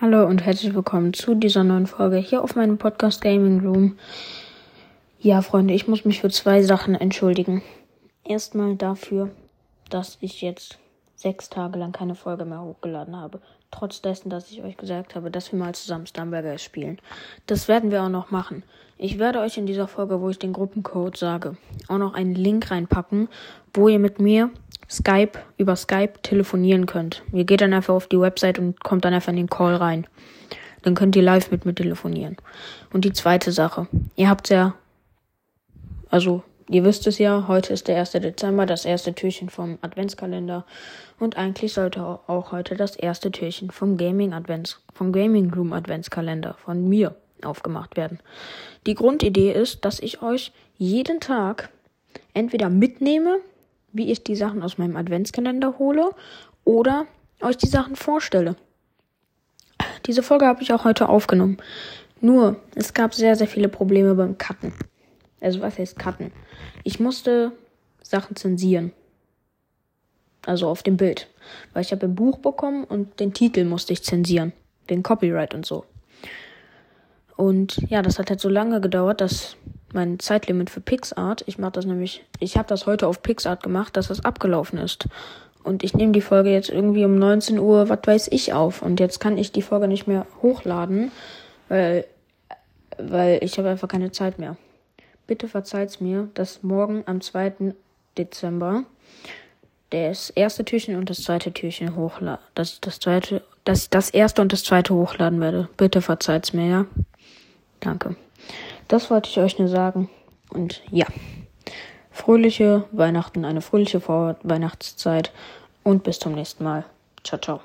Hallo und herzlich willkommen zu dieser neuen Folge hier auf meinem Podcast Gaming Room. Ja, Freunde, ich muss mich für zwei Sachen entschuldigen. Erstmal dafür, dass ich jetzt sechs Tage lang keine Folge mehr hochgeladen habe. Trotz dessen, dass ich euch gesagt habe, dass wir mal zusammen Stamberger spielen. Das werden wir auch noch machen. Ich werde euch in dieser Folge, wo ich den Gruppencode sage, auch noch einen Link reinpacken, wo ihr mit mir Skype, über Skype telefonieren könnt. Ihr geht dann einfach auf die Website und kommt dann einfach in den Call rein. Dann könnt ihr live mit mir telefonieren. Und die zweite Sache. Ihr habt ja, also, ihr wisst es ja, heute ist der 1. Dezember, das erste Türchen vom Adventskalender. Und eigentlich sollte auch heute das erste Türchen vom Gaming Advents, vom Gaming Room Adventskalender von mir aufgemacht werden. Die Grundidee ist, dass ich euch jeden Tag entweder mitnehme wie ich die Sachen aus meinem Adventskalender hole oder euch die Sachen vorstelle. Diese Folge habe ich auch heute aufgenommen. Nur, es gab sehr, sehr viele Probleme beim Cutten. Also was heißt Cutten? Ich musste Sachen zensieren. Also auf dem Bild. Weil ich habe ein Buch bekommen und den Titel musste ich zensieren. Den Copyright und so. Und ja, das hat halt so lange gedauert, dass mein Zeitlimit für PixArt. Ich mache das nämlich, ich habe das heute auf PixArt gemacht, dass das abgelaufen ist. Und ich nehme die Folge jetzt irgendwie um 19 Uhr, was weiß ich, auf. Und jetzt kann ich die Folge nicht mehr hochladen, weil, weil ich habe einfach keine Zeit mehr. Bitte verzeiht's mir, dass morgen am 2. Dezember das erste Türchen und das zweite Türchen hochladen. Dass das zweite, dass ich das erste und das zweite hochladen werde. Bitte verzeiht's mir, ja? Danke. Das wollte ich euch nur sagen. Und ja, fröhliche Weihnachten, eine fröhliche Vorweihnachtszeit und bis zum nächsten Mal. Ciao, ciao.